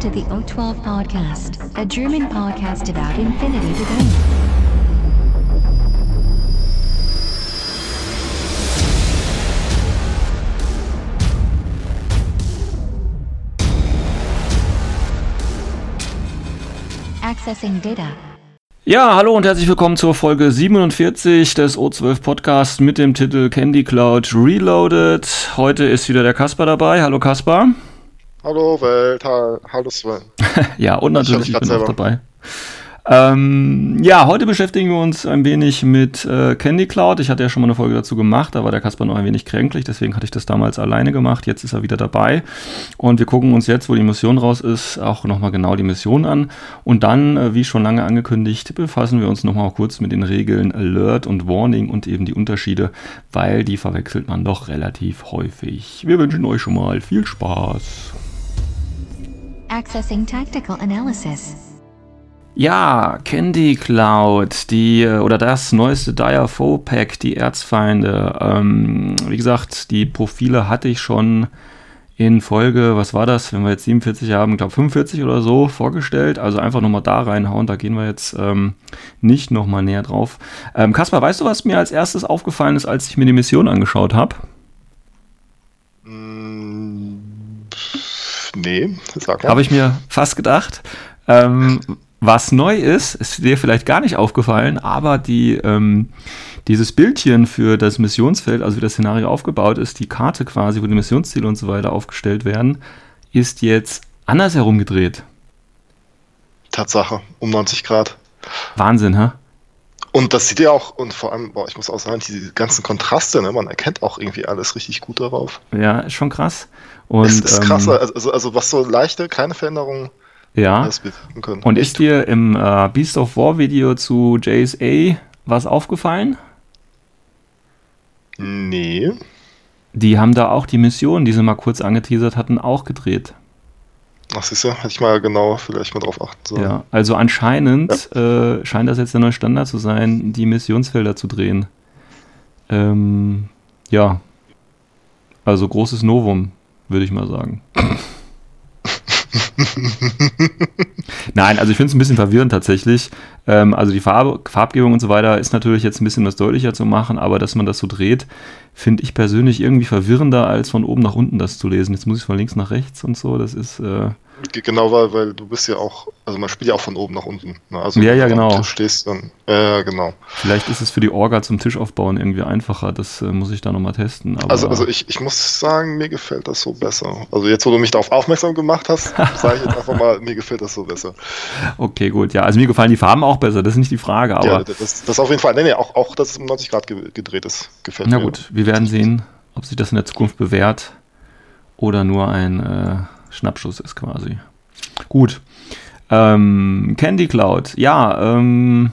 To the O12 Podcast, a German podcast about infinity debate. Accessing data. Ja, hallo und herzlich willkommen zur Folge 47 des O12 Podcasts mit dem Titel Candy Cloud Reloaded. Heute ist wieder der Kasper dabei. Hallo Kasper. Hallo Welt, ha hallo Sven. ja, und natürlich Ich bin auch grad dabei. Ähm, ja, heute beschäftigen wir uns ein wenig mit äh, Candy Cloud. Ich hatte ja schon mal eine Folge dazu gemacht, da war der Kasper noch ein wenig kränklich, deswegen hatte ich das damals alleine gemacht. Jetzt ist er wieder dabei und wir gucken uns jetzt, wo die Mission raus ist, auch nochmal genau die Mission an. Und dann, äh, wie schon lange angekündigt, befassen wir uns nochmal kurz mit den Regeln Alert und Warning und eben die Unterschiede, weil die verwechselt man doch relativ häufig. Wir wünschen euch schon mal viel Spaß. Accessing tactical analysis. Ja, Candy Cloud, die oder das neueste Dire Foe Pack, die Erzfeinde. Ähm, wie gesagt, die Profile hatte ich schon in Folge, was war das, wenn wir jetzt 47 haben, glaube 45 oder so vorgestellt. Also einfach nochmal da reinhauen, da gehen wir jetzt ähm, nicht nochmal näher drauf. Ähm, Kaspar, weißt du, was mir als erstes aufgefallen ist, als ich mir die Mission angeschaut habe? Nee, sag mal. Habe ich mir fast gedacht. Ähm, was neu ist, ist dir vielleicht gar nicht aufgefallen, aber die, ähm, dieses Bildchen für das Missionsfeld, also wie das Szenario aufgebaut ist, die Karte quasi, wo die Missionsziele und so weiter aufgestellt werden, ist jetzt andersherum gedreht. Tatsache, um 90 Grad. Wahnsinn, hä? Und das sieht ja auch, und vor allem, boah, ich muss auch sagen, diese ganzen Kontraste, ne, man erkennt auch irgendwie alles richtig gut darauf. Ja, ist schon krass. Und, es ist ähm, krasser, also, also was so leichte, keine Veränderungen ja. können. Und ist dir im äh, Beast of War Video zu JSA was aufgefallen? Nee. Die haben da auch die Mission, die sie mal kurz angeteasert hatten, auch gedreht. Ach, siehst du, hätte ich mal genau vielleicht mal drauf achten sollen. Ja, also anscheinend äh, scheint das jetzt der neue Standard zu sein, die Missionsfelder zu drehen. Ähm, ja. Also großes Novum, würde ich mal sagen. Nein, also ich finde es ein bisschen verwirrend tatsächlich. Ähm, also die Farbe, Farbgebung und so weiter ist natürlich jetzt ein bisschen was deutlicher zu machen, aber dass man das so dreht, finde ich persönlich irgendwie verwirrender, als von oben nach unten das zu lesen. Jetzt muss ich von links nach rechts und so, das ist... Äh, Genau, weil, weil du bist ja auch, also man spielt ja auch von oben nach unten. Ne? Also Ja, ja, du genau. Tisch stehst, dann, ja, genau. Vielleicht ist es für die Orga zum Tisch aufbauen irgendwie einfacher. Das äh, muss ich da nochmal testen. Aber Also, also ich, ich muss sagen, mir gefällt das so besser. Also jetzt, wo du mich darauf aufmerksam gemacht hast, sage ich jetzt einfach mal, mir gefällt das so besser. okay, gut. Ja, also mir gefallen die Farben auch besser. Das ist nicht die Frage. Aber ja, das, das auf jeden Fall. Nee, nee, auch, auch dass es um 90 Grad ge gedreht ist, gefällt na mir. gut, wir werden sehen, ob sich das in der Zukunft bewährt oder nur ein äh, Schnappschuss ist quasi. Gut. Ähm, Candy Cloud. Ja, ähm,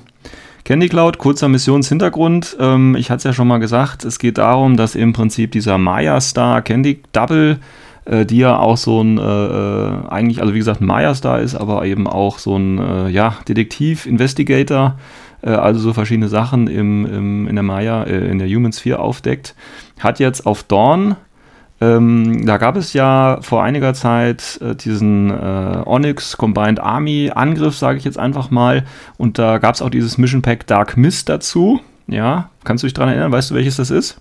Candy Cloud, kurzer Missionshintergrund. Ähm, ich hatte es ja schon mal gesagt, es geht darum, dass im Prinzip dieser Maya Star Candy Double, äh, die ja auch so ein, äh, äh, eigentlich, also wie gesagt, ein Maya Star ist, aber eben auch so ein, äh, ja, Detektiv, Investigator, äh, also so verschiedene Sachen im, im, in der Maya, äh, in der Human Sphere aufdeckt, hat jetzt auf Dawn ähm, da gab es ja vor einiger Zeit äh, diesen äh, Onyx Combined Army Angriff, sage ich jetzt einfach mal. Und da gab es auch dieses Mission Pack Dark Mist dazu. Ja, kannst du dich daran erinnern? Weißt du, welches das ist?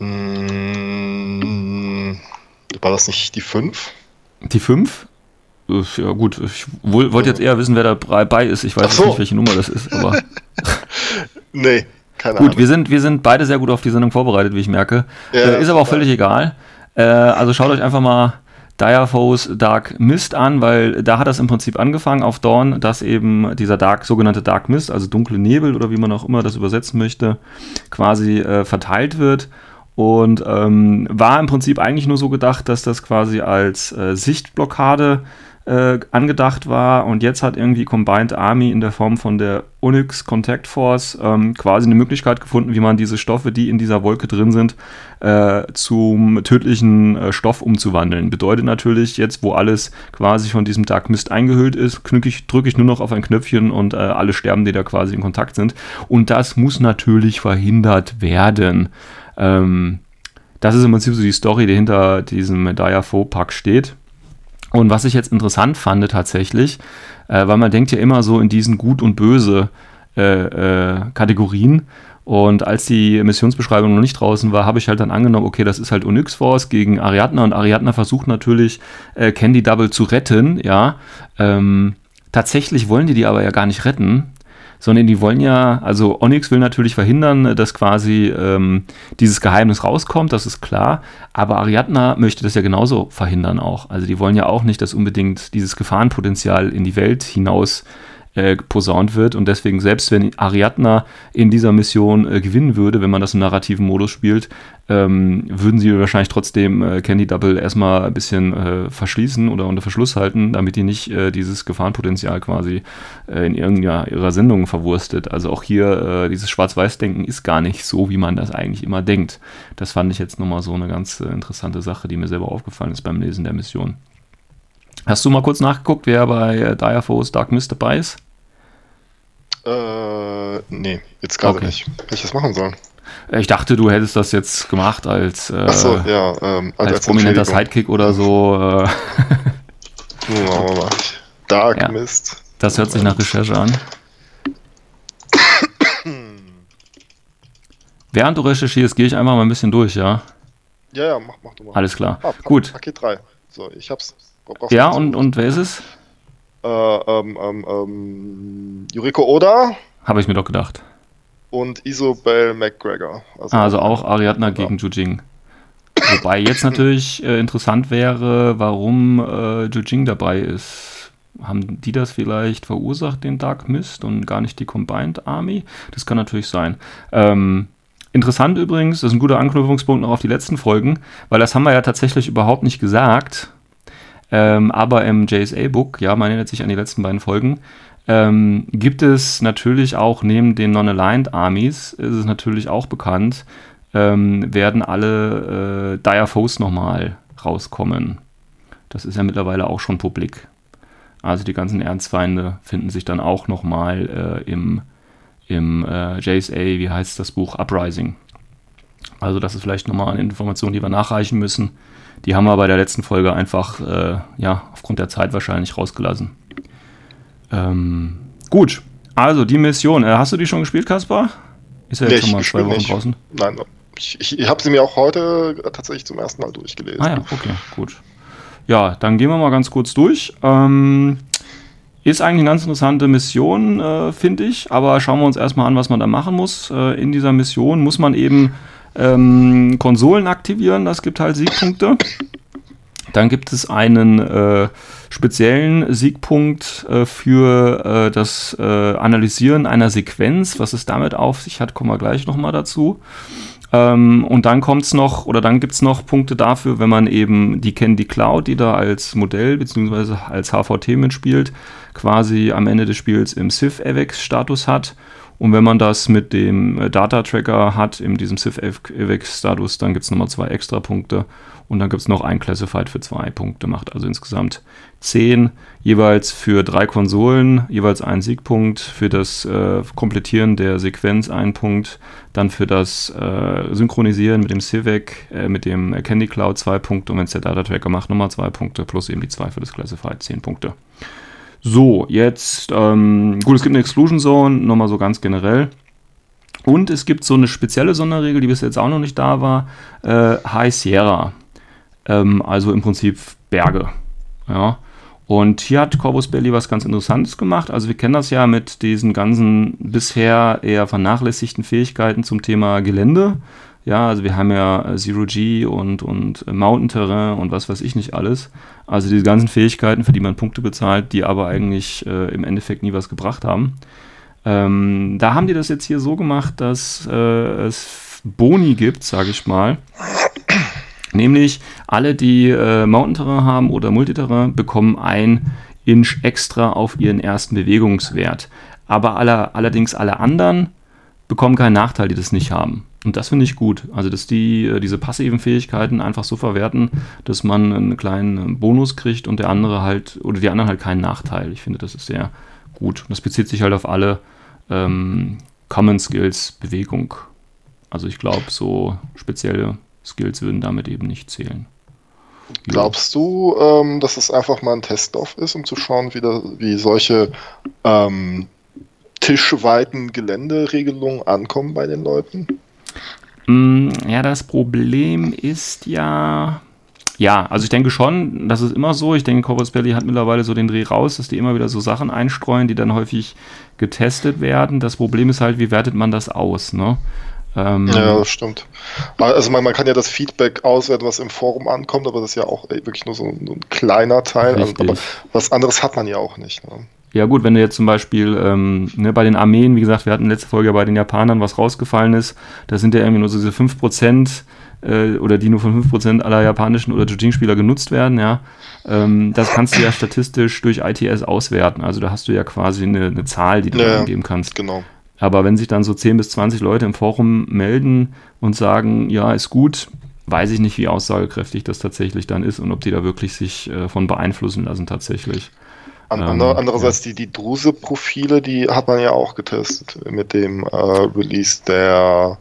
Mm, war das nicht die 5? Die 5? Ja, gut, ich wollte jetzt eher wissen, wer dabei ist. Ich weiß so. nicht, welche Nummer das ist, aber. Nee, keine Gut, Ahnung. wir sind, wir sind beide sehr gut auf die Sendung vorbereitet, wie ich merke. Ja, äh, ist aber auch völlig egal. Äh, also schaut euch einfach mal Dire Foes Dark Mist an, weil da hat das im Prinzip angefangen auf Dawn, dass eben dieser Dark, sogenannte Dark Mist, also dunkle Nebel oder wie man auch immer das übersetzen möchte, quasi äh, verteilt wird. Und ähm, war im Prinzip eigentlich nur so gedacht, dass das quasi als äh, Sichtblockade äh, angedacht war und jetzt hat irgendwie Combined Army in der Form von der Onyx Contact Force ähm, quasi eine Möglichkeit gefunden, wie man diese Stoffe, die in dieser Wolke drin sind, äh, zum tödlichen äh, Stoff umzuwandeln. Bedeutet natürlich, jetzt wo alles quasi von diesem Dark Mist eingehüllt ist, ich, drücke ich nur noch auf ein Knöpfchen und äh, alle sterben, die da quasi in Kontakt sind. Und das muss natürlich verhindert werden. Ähm, das ist im Prinzip so die Story, die hinter diesem Dire Foe Pack steht. Und was ich jetzt interessant fand tatsächlich, äh, weil man denkt ja immer so in diesen gut und böse äh, äh, Kategorien. Und als die Missionsbeschreibung noch nicht draußen war, habe ich halt dann angenommen, okay, das ist halt Onyx Force gegen Ariadna und Ariadna versucht natürlich äh, Candy Double zu retten, ja. Ähm, tatsächlich wollen die die aber ja gar nicht retten, sondern die wollen ja, also Onyx will natürlich verhindern, dass quasi ähm, dieses Geheimnis rauskommt, das ist klar, aber Ariadna möchte das ja genauso verhindern auch. Also die wollen ja auch nicht, dass unbedingt dieses Gefahrenpotenzial in die Welt hinaus äh, posaunt wird. Und deswegen, selbst wenn Ariadna in dieser Mission äh, gewinnen würde, wenn man das im narrativen Modus spielt, ähm, würden sie wahrscheinlich trotzdem äh, Candy Double erstmal ein bisschen äh, verschließen oder unter Verschluss halten, damit die nicht äh, dieses Gefahrenpotenzial quasi äh, in irgendeiner ihrer Sendungen verwurstet. Also auch hier, dieses Schwarz-Weiß-Denken ist gar nicht so, wie man das eigentlich immer denkt. Das fand ich jetzt nochmal so eine ganz interessante Sache, die mir selber aufgefallen ist beim Lesen der Mission. Hast du mal kurz nachgeguckt, wer bei äh, Dire Foes Dark Mist dabei ist? Äh, nee, jetzt gerade okay. nicht. Hätte ich das machen sollen? Äh, ich dachte, du hättest das jetzt gemacht als, äh, so, ja, ähm, als, als prominenter Sidekick oder so. Äh. oh, Dark ja. Mist. Das hört sich nach Recherche an. Während du recherchierst, gehe ich einfach mal ein bisschen durch, ja? Ja, ja, mach, mach du mal. Alles klar. Ah, Gut. Paket 3. So, ich hab's. Ja, und, und wer ist es? Äh, ähm, ähm, ähm, Yuriko Oda. Habe ich mir doch gedacht. Und Isobel McGregor. Also, also auch Ariadna ja. gegen Jujing. Wobei jetzt natürlich äh, interessant wäre, warum äh, Jujing dabei ist. Haben die das vielleicht verursacht, den Dark Mist, und gar nicht die Combined Army? Das kann natürlich sein. Ähm, interessant übrigens, das ist ein guter Anknüpfungspunkt noch auf die letzten Folgen, weil das haben wir ja tatsächlich überhaupt nicht gesagt. Ähm, aber im JSA-Book, ja, man erinnert sich an die letzten beiden Folgen, ähm, gibt es natürlich auch neben den Non-Aligned Armies, ist es natürlich auch bekannt, ähm, werden alle äh, Dire Foes nochmal rauskommen. Das ist ja mittlerweile auch schon publik. Also die ganzen Erzfeinde finden sich dann auch nochmal äh, im, im äh, JSA, wie heißt das Buch, Uprising. Also das ist vielleicht nochmal eine Information, die wir nachreichen müssen. Die haben wir bei der letzten Folge einfach, äh, ja, aufgrund der Zeit wahrscheinlich rausgelassen. Ähm, gut, also die Mission. Äh, hast du die schon gespielt, Kaspar? Ist ja nee, jetzt schon mal zwei Wochen nicht. draußen. Nein, ich, ich, ich habe sie mir auch heute tatsächlich zum ersten Mal durchgelesen. Ah ja, okay, gut. Ja, dann gehen wir mal ganz kurz durch. Ähm, ist eigentlich eine ganz interessante Mission, äh, finde ich. Aber schauen wir uns erstmal an, was man da machen muss. Äh, in dieser Mission muss man eben ähm, Konsolen aktivieren, das gibt halt Siegpunkte. Dann gibt es einen äh, speziellen Siegpunkt äh, für äh, das äh, Analysieren einer Sequenz. Was es damit auf sich hat, kommen wir gleich nochmal dazu. Ähm, und dann kommt es noch, oder dann gibt es noch Punkte dafür, wenn man eben die Candy Cloud, die da als Modell bzw. als HVT mitspielt, quasi am Ende des Spiels im Civ-Avex-Status hat und wenn man das mit dem äh, Data Tracker hat, in diesem CIF-Status, dann gibt es nochmal zwei extra Punkte. Und dann gibt es noch ein Classified für zwei Punkte, macht also insgesamt zehn, jeweils für drei Konsolen, jeweils ein Siegpunkt, für das äh, Komplettieren der Sequenz ein Punkt, dann für das äh, Synchronisieren mit dem Civic, äh, mit dem Candy Cloud zwei Punkte. Und wenn es der Data Tracker macht, nochmal zwei Punkte, plus eben die zwei für das Classified, zehn Punkte. So, jetzt, ähm, gut, es gibt eine Exclusion Zone, nochmal so ganz generell. Und es gibt so eine spezielle Sonderregel, die bis jetzt auch noch nicht da war, äh, High Sierra. Ähm, also im Prinzip Berge. Ja. Und hier hat Corvus Belli was ganz Interessantes gemacht. Also wir kennen das ja mit diesen ganzen bisher eher vernachlässigten Fähigkeiten zum Thema Gelände. Ja, also wir haben ja Zero G und, und Mountain Terrain und was weiß ich nicht alles. Also diese ganzen Fähigkeiten, für die man Punkte bezahlt, die aber eigentlich äh, im Endeffekt nie was gebracht haben. Ähm, da haben die das jetzt hier so gemacht, dass äh, es Boni gibt, sage ich mal. Nämlich alle, die äh, Mountain Terrain haben oder Multiterrain, bekommen ein Inch extra auf ihren ersten Bewegungswert. Aber alle, allerdings alle anderen bekommen keinen Nachteil, die das nicht haben. Und das finde ich gut. Also, dass die äh, diese passiven Fähigkeiten einfach so verwerten, dass man einen kleinen Bonus kriegt und der andere halt, oder die anderen halt keinen Nachteil. Ich finde, das ist sehr gut. Und das bezieht sich halt auf alle ähm, Common Skills Bewegung. Also ich glaube, so spezielle Skills würden damit eben nicht zählen. Glaubst du, ähm, dass es einfach mal ein Testlauf ist, um zu schauen, wie, da, wie solche ähm, tischweiten Geländeregelungen ankommen bei den Leuten? Mm, ja, das Problem ist ja. Ja, also ich denke schon, das ist immer so. Ich denke, Corpus Belly hat mittlerweile so den Dreh raus, dass die immer wieder so Sachen einstreuen, die dann häufig getestet werden. Das Problem ist halt, wie wertet man das aus, ne? Ähm, ja, das stimmt. Also man, man, kann ja das Feedback auswerten, was im Forum ankommt, aber das ist ja auch wirklich nur so ein, ein kleiner Teil. Also, aber was anderes hat man ja auch nicht. Ne? Ja gut, wenn du jetzt zum Beispiel ähm, ne, bei den Armeen, wie gesagt, wir hatten letzte Folge bei den Japanern, was rausgefallen ist, da sind ja irgendwie nur so diese 5% äh, oder die nur von 5% aller japanischen oder Jujing-Spieler genutzt werden, ja. Ähm, das kannst du ja statistisch durch ITS auswerten. Also da hast du ja quasi eine, eine Zahl, die du ja, angeben kannst. Genau. Aber wenn sich dann so 10 bis 20 Leute im Forum melden und sagen, ja, ist gut, weiß ich nicht, wie aussagekräftig das tatsächlich dann ist und ob die da wirklich sich äh, von beeinflussen lassen tatsächlich. An, ähm, andererseits ja. die, die Druse-Profile, die hat man ja auch getestet mit dem äh, Release der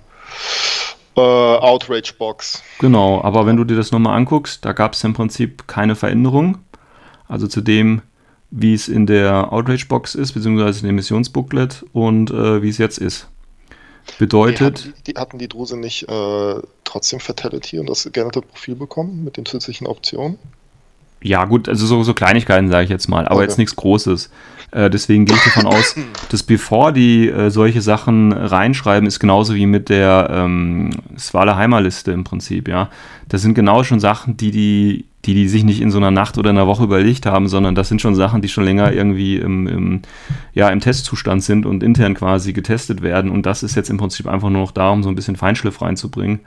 äh, Outrage-Box. Genau, aber wenn du dir das nochmal anguckst, da gab es im Prinzip keine Veränderung. Also zu dem, wie es in der Outrage-Box ist, beziehungsweise in dem Missionsbooklet und äh, wie es jetzt ist. Bedeutet. Die hatten die, hatten die Druse nicht äh, trotzdem Fatality und das geänderte Profil bekommen mit den zusätzlichen Optionen? Ja, gut, also so, so Kleinigkeiten sage ich jetzt mal, aber okay. jetzt nichts Großes. Äh, deswegen gehe ich davon aus, dass bevor die äh, solche Sachen reinschreiben, ist genauso wie mit der ähm, Swaleheimer-Liste im Prinzip, ja. Das sind genau schon Sachen, die die, die die sich nicht in so einer Nacht oder einer Woche überlegt haben, sondern das sind schon Sachen, die schon länger irgendwie im, im, ja, im Testzustand sind und intern quasi getestet werden. Und das ist jetzt im Prinzip einfach nur noch da, um so ein bisschen Feinschliff reinzubringen.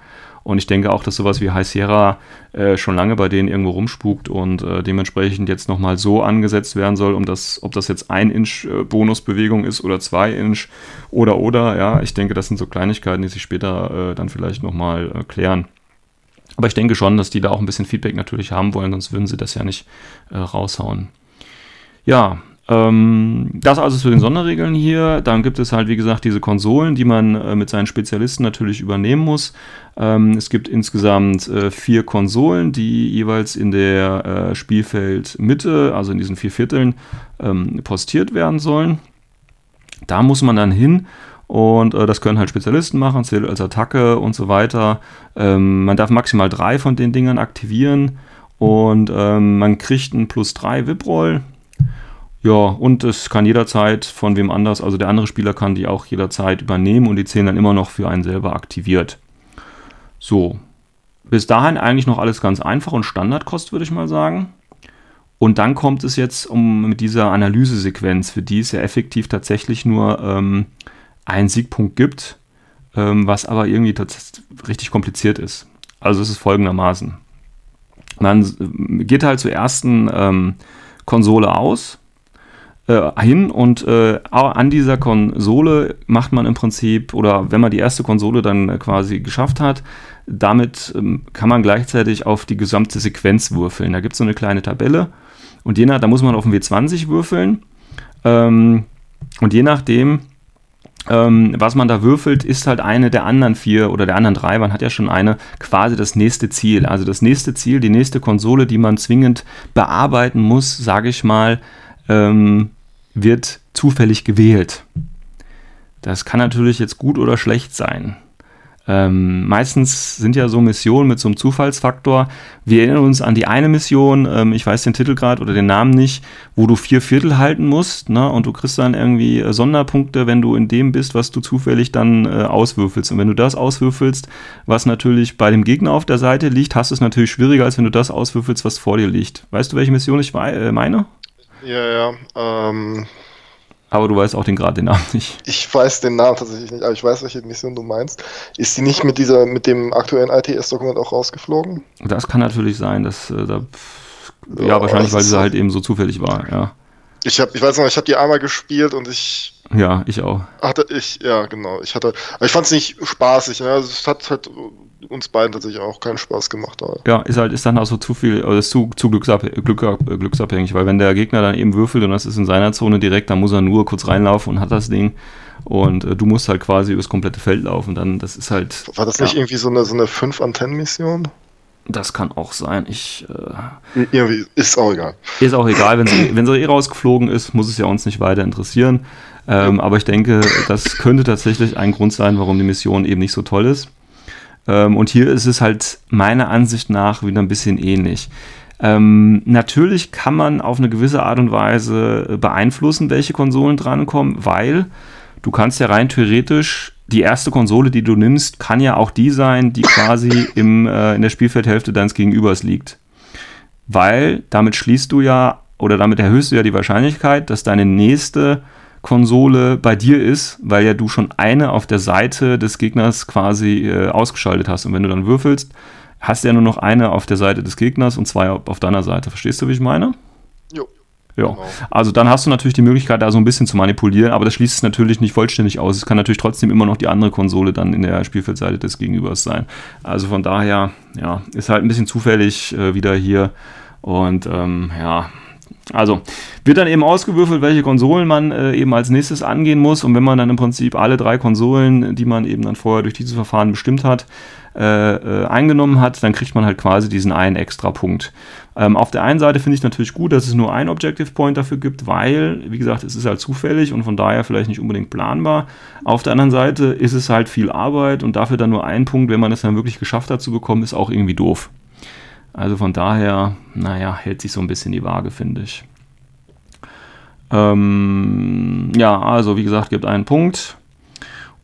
Und ich denke auch, dass sowas wie High Sierra äh, schon lange bei denen irgendwo rumspukt und äh, dementsprechend jetzt nochmal so angesetzt werden soll, um das, ob das jetzt ein Inch äh, Bonusbewegung ist oder zwei Inch oder oder, ja, ich denke, das sind so Kleinigkeiten, die sich später äh, dann vielleicht nochmal äh, klären. Aber ich denke schon, dass die da auch ein bisschen Feedback natürlich haben wollen, sonst würden sie das ja nicht äh, raushauen. Ja, ähm, das also zu den Sonderregeln hier. Dann gibt es halt, wie gesagt, diese Konsolen, die man äh, mit seinen Spezialisten natürlich übernehmen muss. Ähm, es gibt insgesamt äh, vier Konsolen, die jeweils in der äh, Spielfeldmitte, also in diesen vier Vierteln, ähm, postiert werden sollen. Da muss man dann hin und äh, das können halt Spezialisten machen, zählt als Attacke und so weiter. Ähm, man darf maximal drei von den Dingern aktivieren und ähm, man kriegt einen plus drei VIP-Roll. Ja, und es kann jederzeit von wem anders, also der andere Spieler kann die auch jederzeit übernehmen und die zählen dann immer noch für einen selber aktiviert. So, bis dahin eigentlich noch alles ganz einfach und Standardkost, würde ich mal sagen. Und dann kommt es jetzt um mit dieser Analysesequenz, für die es ja effektiv tatsächlich nur ähm, einen Siegpunkt gibt, ähm, was aber irgendwie richtig kompliziert ist. Also es ist folgendermaßen. Man geht halt zur ersten ähm, Konsole aus, äh, hin und äh, an dieser Konsole macht man im Prinzip, oder wenn man die erste Konsole dann äh, quasi geschafft hat, damit ähm, kann man gleichzeitig auf die gesamte Sequenz würfeln. Da gibt es so eine kleine Tabelle und je nach, da muss man auf den W20 würfeln ähm, und je nachdem, ähm, was man da würfelt, ist halt eine der anderen vier oder der anderen drei, man hat ja schon eine, quasi das nächste Ziel. Also das nächste Ziel, die nächste Konsole, die man zwingend bearbeiten muss, sage ich mal, ähm, wird zufällig gewählt. Das kann natürlich jetzt gut oder schlecht sein. Ähm, meistens sind ja so Missionen mit so einem Zufallsfaktor. Wir erinnern uns an die eine Mission, ähm, ich weiß den Titel gerade oder den Namen nicht, wo du vier Viertel halten musst, ne? Und du kriegst dann irgendwie äh, Sonderpunkte, wenn du in dem bist, was du zufällig dann äh, auswürfelst. Und wenn du das auswürfelst, was natürlich bei dem Gegner auf der Seite liegt, hast du es natürlich schwieriger, als wenn du das auswürfelst, was vor dir liegt. Weißt du, welche Mission ich äh, meine? Ja, ja. Ähm, aber du weißt auch den gerade den Namen nicht. Ich weiß den Namen tatsächlich nicht, aber ich weiß, welche Mission du meinst. Ist die nicht mit dieser, mit dem aktuellen ITS-Dokument auch rausgeflogen? Das kann natürlich sein, dass äh, da, ja, ja, wahrscheinlich, weil sie halt eben so zufällig war, ja. Ich habe, ich weiß noch, ich habe die einmal gespielt und ich. Ja, ich auch. Hatte ich, ja, genau. Ich hatte, aber ich fand es nicht spaßig. Ne? Also es hat halt uns beiden tatsächlich auch keinen Spaß gemacht. Aber. Ja, ist halt, ist dann auch so zu viel, oder ist zu, zu glücksab Glück, glücksabhängig, weil wenn der Gegner dann eben würfelt und das ist in seiner Zone direkt, dann muss er nur kurz reinlaufen und hat das Ding. Und äh, du musst halt quasi übers komplette Feld laufen. Dann, das ist halt. War das nicht irgendwie so eine, so eine 5-Antennen-Mission? Das kann auch sein. Ich, äh, Irgendwie ist auch egal. Ist auch egal, wenn sie, wenn sie eh rausgeflogen ist, muss es ja uns nicht weiter interessieren. Ähm, aber ich denke, das könnte tatsächlich ein Grund sein, warum die Mission eben nicht so toll ist. Ähm, und hier ist es halt meiner Ansicht nach wieder ein bisschen ähnlich. Ähm, natürlich kann man auf eine gewisse Art und Weise beeinflussen, welche Konsolen drankommen, weil du kannst ja rein theoretisch die erste Konsole, die du nimmst, kann ja auch die sein, die quasi im, äh, in der Spielfeldhälfte deines Gegenübers liegt. Weil damit schließt du ja oder damit erhöhst du ja die Wahrscheinlichkeit, dass deine nächste Konsole bei dir ist, weil ja du schon eine auf der Seite des Gegners quasi äh, ausgeschaltet hast. Und wenn du dann würfelst, hast du ja nur noch eine auf der Seite des Gegners und zwei auf deiner Seite. Verstehst du, wie ich meine? Jo. Ja, genau. also dann hast du natürlich die Möglichkeit, da so ein bisschen zu manipulieren, aber das schließt es natürlich nicht vollständig aus. Es kann natürlich trotzdem immer noch die andere Konsole dann in der Spielfeldseite des Gegenübers sein. Also von daher, ja, ist halt ein bisschen zufällig äh, wieder hier. Und ähm, ja, also wird dann eben ausgewürfelt, welche Konsolen man äh, eben als nächstes angehen muss. Und wenn man dann im Prinzip alle drei Konsolen, die man eben dann vorher durch dieses Verfahren bestimmt hat, äh, äh, eingenommen hat, dann kriegt man halt quasi diesen einen extra Punkt. Ähm, auf der einen Seite finde ich natürlich gut, dass es nur einen Objective Point dafür gibt, weil, wie gesagt, es ist halt zufällig und von daher vielleicht nicht unbedingt planbar. Auf der anderen Seite ist es halt viel Arbeit und dafür dann nur ein Punkt, wenn man es dann wirklich geschafft hat zu bekommen, ist auch irgendwie doof. Also von daher, naja, hält sich so ein bisschen die Waage, finde ich. Ähm, ja, also wie gesagt, gibt einen Punkt.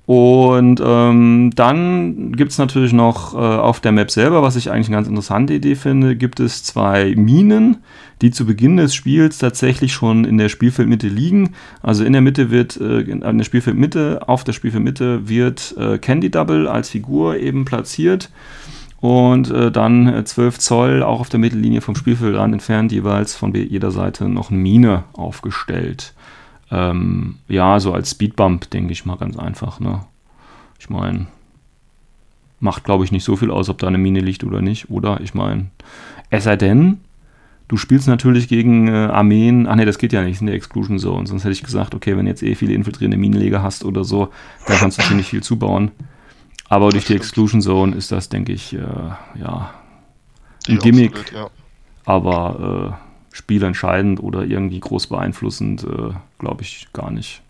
Und ähm, dann gibt es natürlich noch äh, auf der Map selber, was ich eigentlich eine ganz interessante Idee finde, gibt es zwei Minen, die zu Beginn des Spiels tatsächlich schon in der Spielfeldmitte liegen. Also in der Mitte wird, äh, in der Spielfeldmitte, auf der Spielfeldmitte wird äh, Candy Double als Figur eben platziert und äh, dann äh, 12 Zoll auch auf der Mittellinie vom Spielfeldrand entfernt jeweils von jeder Seite noch eine Mine aufgestellt. Ähm, ja, so als Speedbump, denke ich mal ganz einfach. Ne? Ich meine, macht glaube ich nicht so viel aus, ob da eine Mine liegt oder nicht, oder? Ich meine, es sei denn, du spielst natürlich gegen äh, Armeen. Ach nee, das geht ja nicht, in der Exclusion Zone. Sonst hätte ich gesagt, okay, wenn jetzt eh viele infiltrierende Minenleger hast oder so, dann kannst du ziemlich viel zubauen. Aber durch die Exclusion Zone ist das, denke ich, äh, ja, ein Gimmick. Absolut, ja. Aber äh, spielentscheidend oder irgendwie groß beeinflussend, äh, glaube ich gar nicht.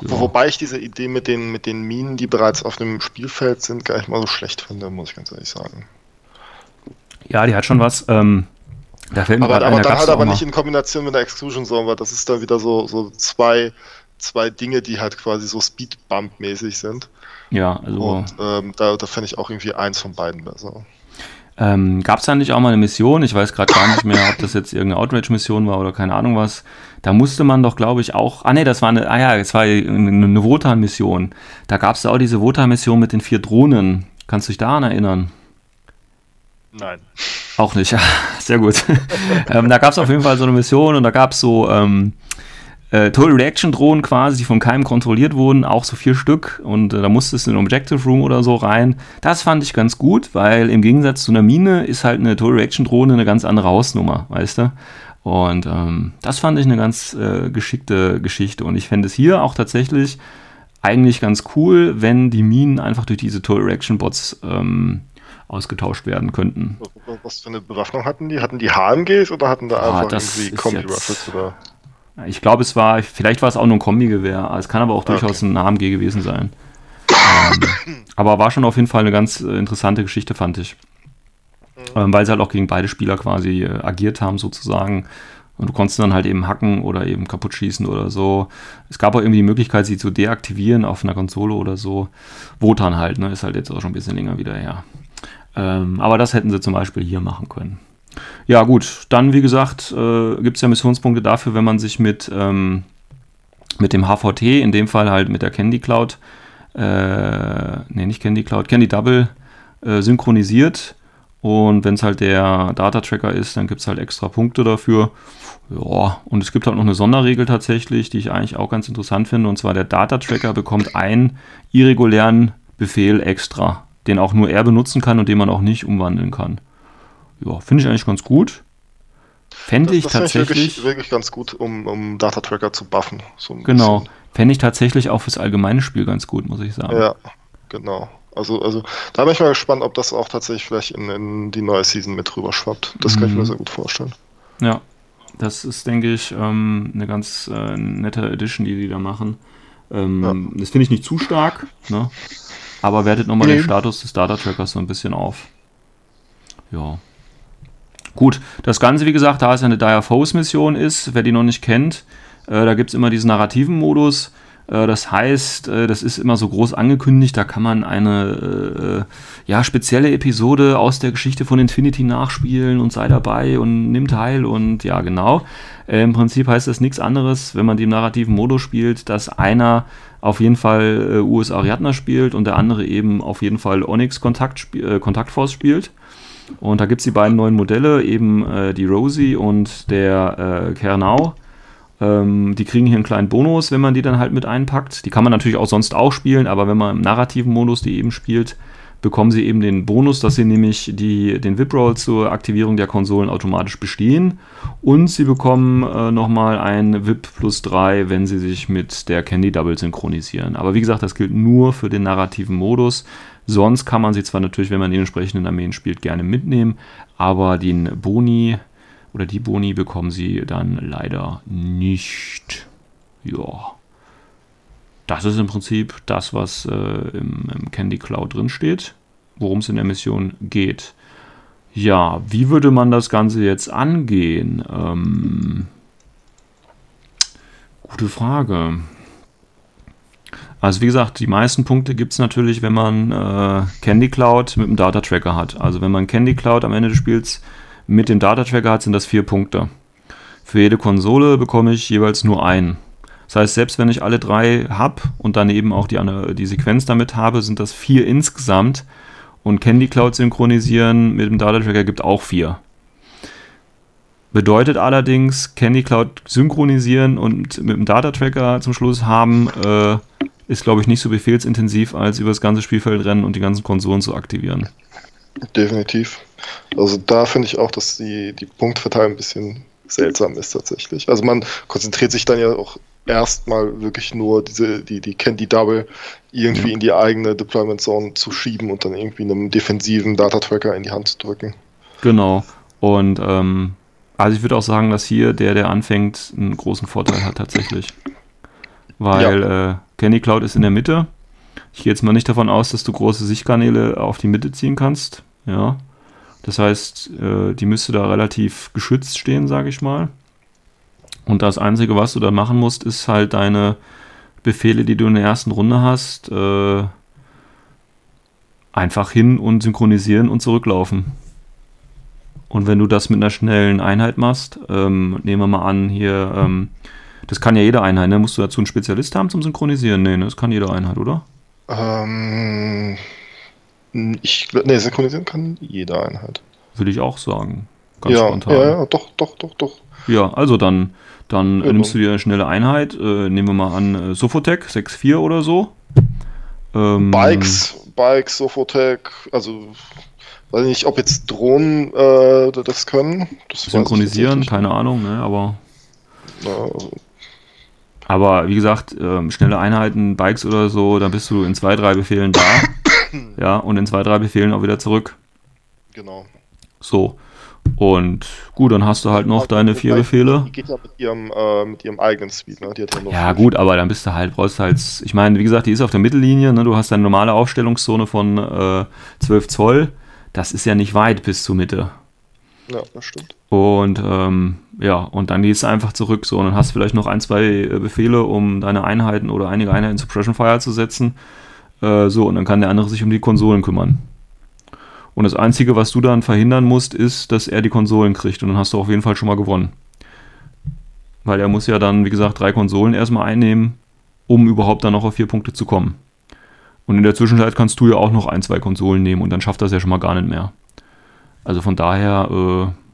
Ja. Wobei ich diese Idee mit den, mit den Minen, die bereits auf dem Spielfeld sind, gar nicht mal so schlecht finde, muss ich ganz ehrlich sagen. Ja, die hat schon was. Ähm, da fällt mir aber aber dann halt aber nicht in Kombination mit der Exclusion Zone, weil das ist dann wieder so, so zwei, zwei Dinge, die halt quasi so Speedbump-mäßig sind. Ja, also. Und ähm, da, da fände ich auch irgendwie eins von beiden besser. Ähm, Gab es da nicht auch mal eine Mission? Ich weiß gerade gar nicht mehr, ob das jetzt irgendeine Outrage-Mission war oder keine Ahnung was. Da musste man doch, glaube ich, auch. Ah, nee, das war eine. Ah ja, es war eine, eine Wotan-Mission. Da gab es auch diese Wotan-Mission mit den vier Drohnen. Kannst du dich daran erinnern? Nein. Auch nicht. Sehr gut. ähm, da gab es auf jeden Fall so eine Mission und da gab es so. Ähm, äh, Total Reaction Drohnen quasi, die von keinem kontrolliert wurden, auch so vier Stück und äh, da musstest du in den Objective Room oder so rein. Das fand ich ganz gut, weil im Gegensatz zu einer Mine ist halt eine Total Reaction Drohne eine ganz andere Hausnummer, weißt du? Und ähm, das fand ich eine ganz äh, geschickte Geschichte und ich fände es hier auch tatsächlich eigentlich ganz cool, wenn die Minen einfach durch diese Total Reaction Bots ähm, ausgetauscht werden könnten. Was für eine Bewaffnung hatten die? Hatten die HMGs oder hatten da ah, einfach irgendwie Kombi-Rifles oder? Ich glaube, es war, vielleicht war es auch nur ein Kombi-Gewehr. Es kann aber auch durchaus okay. ein AMG gewesen sein. ähm, aber war schon auf jeden Fall eine ganz äh, interessante Geschichte, fand ich. Mhm. Ähm, weil sie halt auch gegen beide Spieler quasi äh, agiert haben, sozusagen. Und du konntest dann halt eben hacken oder eben kaputt schießen oder so. Es gab auch irgendwie die Möglichkeit, sie zu deaktivieren auf einer Konsole oder so. Wotan halt, ne? Ist halt jetzt auch schon ein bisschen länger wieder her. Ähm, aber das hätten sie zum Beispiel hier machen können. Ja, gut, dann wie gesagt, äh, gibt es ja Missionspunkte dafür, wenn man sich mit, ähm, mit dem HVT, in dem Fall halt mit der Candy Cloud, äh, ne, nicht Candy Cloud, Candy Double äh, synchronisiert. Und wenn es halt der Data Tracker ist, dann gibt es halt extra Punkte dafür. Ja, und es gibt halt noch eine Sonderregel tatsächlich, die ich eigentlich auch ganz interessant finde. Und zwar der Data Tracker bekommt einen irregulären Befehl extra, den auch nur er benutzen kann und den man auch nicht umwandeln kann ja, finde ich eigentlich ganz gut. Fände ich das tatsächlich. Ich wirklich, wirklich, ganz gut, um, um Data Tracker zu buffen. So genau. Fände ich tatsächlich auch fürs allgemeine Spiel ganz gut, muss ich sagen. Ja, genau. Also, also da bin ich mal gespannt, ob das auch tatsächlich vielleicht in, in die neue Season mit rüber schwappt. Das kann ich mir Mhm. sehr gut vorstellen. Ja, das ist, denke ich, ähm, eine ganz äh, nette Edition, die die da machen. Ähm, Das finde ich nicht zu stark, ne? aber wertet nochmal Nee. den Status des Data Trackers so ein bisschen auf. Ja. Gut, das Ganze, wie gesagt, da es eine Dire Foes Mission ist, wer die noch nicht kennt, äh, da gibt es immer diesen narrativen Modus. Äh, das heißt, äh, das ist immer so groß angekündigt, da kann man eine äh, ja, spezielle Episode aus der Geschichte von Infinity nachspielen und sei dabei und nimm teil und ja, genau. Äh, Im Prinzip heißt das nichts anderes, wenn man die im narrativen Modus spielt, dass einer auf jeden Fall äh, US Ariadna spielt und der andere eben auf jeden Fall Onyx Kontakt, äh, Kontaktforce spielt. Und da gibt es die beiden neuen Modelle, eben äh, die Rosie und der äh, Kernau. Ähm, die kriegen hier einen kleinen Bonus, wenn man die dann halt mit einpackt. Die kann man natürlich auch sonst auch spielen, aber wenn man im narrativen Modus die eben spielt, bekommen sie eben den Bonus, dass sie nämlich die, den VIP-Roll zur Aktivierung der Konsolen automatisch bestehen. Und sie bekommen äh, nochmal ein VIP plus 3, wenn sie sich mit der Candy Double synchronisieren. Aber wie gesagt, das gilt nur für den narrativen Modus. Sonst kann man sie zwar natürlich, wenn man die entsprechenden Armeen spielt, gerne mitnehmen, aber den Boni oder die Boni bekommen sie dann leider nicht. Ja. Das ist im Prinzip das, was äh, im, im Candy Cloud drin steht, worum es in der Mission geht. Ja, wie würde man das Ganze jetzt angehen? Ähm, gute Frage. Also wie gesagt, die meisten Punkte gibt es natürlich, wenn man äh, Candy Cloud mit dem Data Tracker hat. Also wenn man Candy Cloud am Ende des Spiels mit dem Data Tracker hat, sind das vier Punkte. Für jede Konsole bekomme ich jeweils nur einen. Das heißt, selbst wenn ich alle drei habe und daneben auch die, die Sequenz damit habe, sind das vier insgesamt. Und Candy Cloud synchronisieren mit dem Data Tracker gibt auch vier. Bedeutet allerdings, Candy Cloud synchronisieren und mit dem Data Tracker zum Schluss haben, äh, ist glaube ich nicht so befehlsintensiv, als über das ganze Spielfeld rennen und die ganzen Konsolen zu aktivieren. Definitiv. Also da finde ich auch, dass die, die Punktverteilung ein bisschen seltsam ist tatsächlich. Also man konzentriert sich dann ja auch erstmal wirklich nur diese, die, die Candy Double irgendwie Ja. in die eigene Deployment Zone zu schieben und dann irgendwie einem defensiven Data Tracker in die Hand zu drücken. Genau. Und ähm, also ich würde auch sagen, dass hier der, der anfängt, einen großen Vorteil hat tatsächlich. Weil äh, Candy Cloud ist in der Mitte. Ich gehe jetzt mal nicht davon aus, dass du große Sichtkanäle auf die Mitte ziehen kannst. Ja. Das heißt, äh, die müsste da relativ geschützt stehen, sage ich mal. Und das Einzige, was du da machen musst, ist halt deine Befehle, die du in der ersten Runde hast, äh, einfach hin und synchronisieren und zurücklaufen. Und wenn du das mit einer schnellen Einheit machst, ähm, nehmen wir mal an, hier, ähm, das kann ja jede Einheit, ne? Musst du dazu einen Spezialist haben zum Synchronisieren? Nee, ne? das kann jede Einheit, oder? Ähm, ich glaube, nee, synchronisieren kann jede Einheit. Würde ich auch sagen. Ganz ja, spontan. ja, ja, doch, doch, doch, doch. Ja, also dann, dann Ja, nimmst du dir eine schnelle Einheit, äh, nehmen wir mal an, äh, Sofotec 6.4 oder so. Ähm, Bikes, Bikes, Sofotec, also weiß nicht, ob jetzt Drohnen äh, das können. Das Synchronisieren, keine Ahnung, ne? aber. Ja, also, aber wie gesagt, ähm, schnelle Einheiten, Bikes oder so, dann bist du in zwei, drei Befehlen da. ja, und in zwei, drei Befehlen auch wieder zurück. genau. So. Und gut, dann hast du halt noch deine vier Befehle. Die geht ja mit ihrem, äh, mit ihrem eigenen Speed, ne? Ja Ja, gut, aber dann bist du halt, brauchst halt, ich meine, wie gesagt, die ist auf der Mittellinie, ne? du hast deine normale Aufstellungszone von äh, 12 Zoll. Das ist ja nicht weit bis zur Mitte. Ja, das stimmt. Und ähm, ja, und dann gehst du einfach zurück so und dann hast du vielleicht noch ein, zwei äh, Befehle, um deine Einheiten oder einige Einheiten Suppression Fire zu setzen. Äh, so, und dann kann der andere sich um die Konsolen kümmern. Und das Einzige, was du dann verhindern musst, ist, dass er die Konsolen kriegt. Und dann hast du auf jeden Fall schon mal gewonnen. Weil er muss ja dann, wie gesagt, drei Konsolen erstmal einnehmen, um überhaupt dann noch auf vier Punkte zu kommen. Und in der Zwischenzeit kannst du ja auch noch ein, zwei Konsolen nehmen und dann schafft das ja schon mal gar nicht mehr. Also von daher, äh,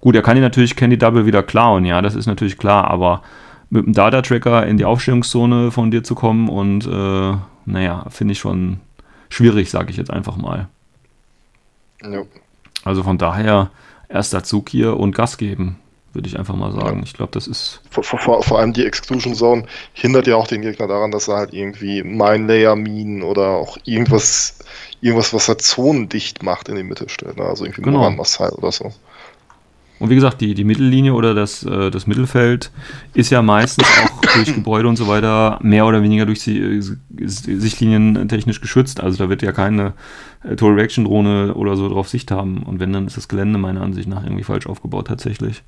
gut, er kann dir natürlich Candy Double wieder klauen, ja, das ist natürlich klar, aber mit dem Data Tracker in die Aufstellungszone von dir zu kommen und äh, naja, finde ich schon schwierig, sage ich jetzt einfach mal. Ja. Also von daher erster Zug hier und Gas geben. würde ich einfach mal sagen. Ja. Ich glaube, das ist. Vor, vor, vor, allem die Exclusion Zone hindert ja auch den Gegner daran, dass er halt irgendwie Mine Layer Minen oder auch irgendwas, irgendwas, was er zonendicht macht, in die Mitte stellt. Ne? Also irgendwie genau. Moran oder so. Und wie gesagt, die, die Mittellinie oder das, äh, das Mittelfeld ist ja meistens auch durch Gebäude und so weiter mehr oder weniger durch die äh, Sichtlinien technisch geschützt. Also da wird ja keine äh, Total Reaction Drohne oder so drauf Sicht haben. Und wenn, dann ist das Gelände meiner Ansicht nach irgendwie falsch aufgebaut tatsächlich.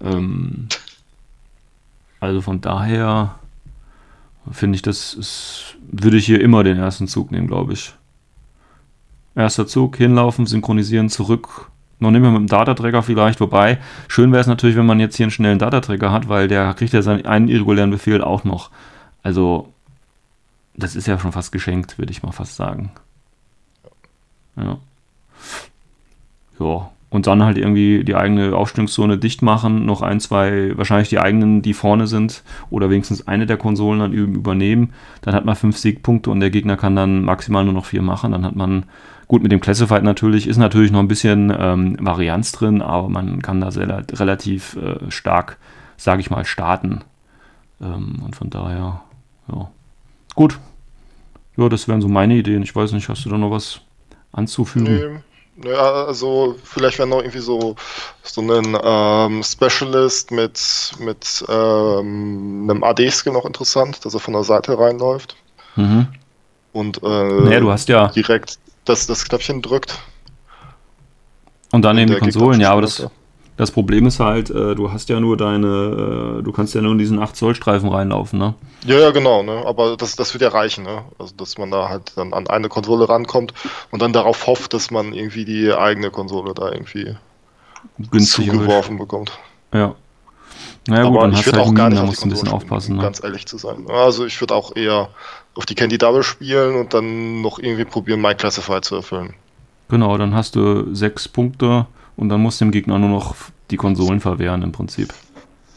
Ähm, also von daher finde ich, das ist, würde ich hier immer den ersten Zug nehmen, glaube ich. Erster Zug, hinlaufen, synchronisieren, zurück, noch nicht mehr mit dem Dataträger vielleicht, wobei schön wäre es natürlich, wenn man jetzt hier einen schnellen Dataträger hat, weil der kriegt ja seinen einen irregulären Befehl auch noch. Also, das ist ja schon fast geschenkt, würde ich mal fast sagen. Ja. Ja. Und dann halt irgendwie die eigene Aufstellungszone dicht machen, noch ein, zwei, wahrscheinlich die eigenen, die vorne sind, oder wenigstens eine der Konsolen dann übernehmen. Dann hat man fünf Siegpunkte und der Gegner kann dann maximal nur noch vier machen. Dann hat man Gut, mit dem Classified natürlich ist natürlich noch ein bisschen ähm, Varianz drin, aber man kann da sehr, relativ äh, stark, sage ich mal, starten. Ähm, und von daher, ja. Gut. Ja, das wären so meine Ideen. Ich weiß nicht, hast du da noch was anzufügen? Nee. Ja, also vielleicht wäre noch irgendwie so, so ein ähm, Specialist mit, mit ähm, einem AD-Skill noch interessant, dass er von der Seite reinläuft. Mhm. Und äh, naja, du hast ja direkt das, das Knöpfchen drückt. Und dann eben die Konsolen, ja, aber das, das Problem ist halt, äh, du hast ja nur deine, äh, du kannst ja nur in diesen 8 Zoll Streifen reinlaufen, ne? Ja, ja, genau, ne? Aber das, das wird ja reichen, ne? Also dass man da halt dann an eine Konsole rankommt und dann darauf hofft, dass man irgendwie die eigene Konsole da irgendwie günstig zugeworfen bekommt. Ja. Naja, gut, aber ich würde halt auch gar nicht auf die ein bisschen aufpassen, ne? ganz ehrlich zu sein. Also ich würde auch eher auf die Candy Double spielen und dann noch irgendwie probieren, My Classified zu erfüllen. Genau, dann hast du sechs Punkte und dann musst du dem Gegner nur noch die Konsolen verwehren im Prinzip.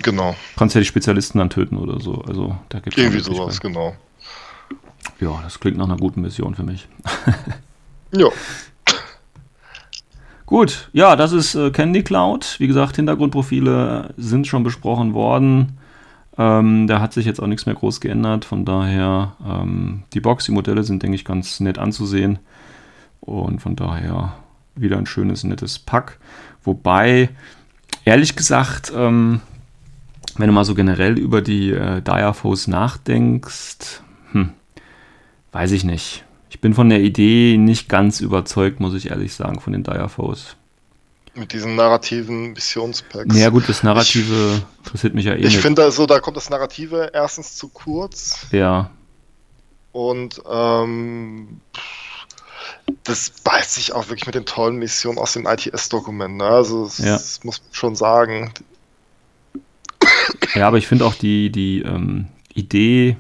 Genau. Du kannst ja die Spezialisten dann töten oder so. Also da gibt Irgendwie sowas, genau. Ja, das klingt nach einer guten Mission für mich. ja. Gut, ja, das ist äh, Candy Cloud. Wie gesagt, Hintergrundprofile sind schon besprochen worden. Ähm, da hat sich jetzt auch nichts mehr groß geändert. Von daher, ähm, die Box, die Modelle sind, denke ich, ganz nett anzusehen. Und von daher wieder ein schönes, nettes Pack. Wobei, ehrlich gesagt, ähm, wenn du mal so generell über die äh, Diaphos nachdenkst, hm, weiß ich nicht. Ich bin von der Idee nicht ganz überzeugt, muss ich ehrlich sagen, von den Diaphos. Mit diesen narrativen Missionspacks. Ja gut, das Narrative ich, interessiert mich ja eh Ich finde also, da kommt das Narrative erstens zu kurz. Ja. Und ähm, das beißt sich auch wirklich mit den tollen Missionen aus den ITS-Dokumenten. Ne? Also das, ja. das, muss man schon sagen. Ja, aber ich finde auch die, die ähm, Idee,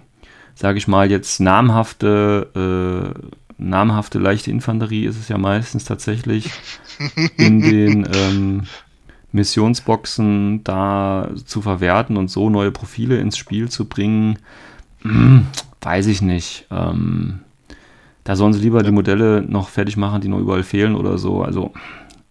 sage ich mal, jetzt namhafte, äh, namhafte leichte Infanterie ist es ja meistens tatsächlich, in den ähm, Missionsboxen da zu verwerten und so neue Profile ins Spiel zu bringen, hm, weiß ich nicht. Ähm, da sollen sie lieber ja. die Modelle noch fertig machen, die noch überall fehlen oder so. Also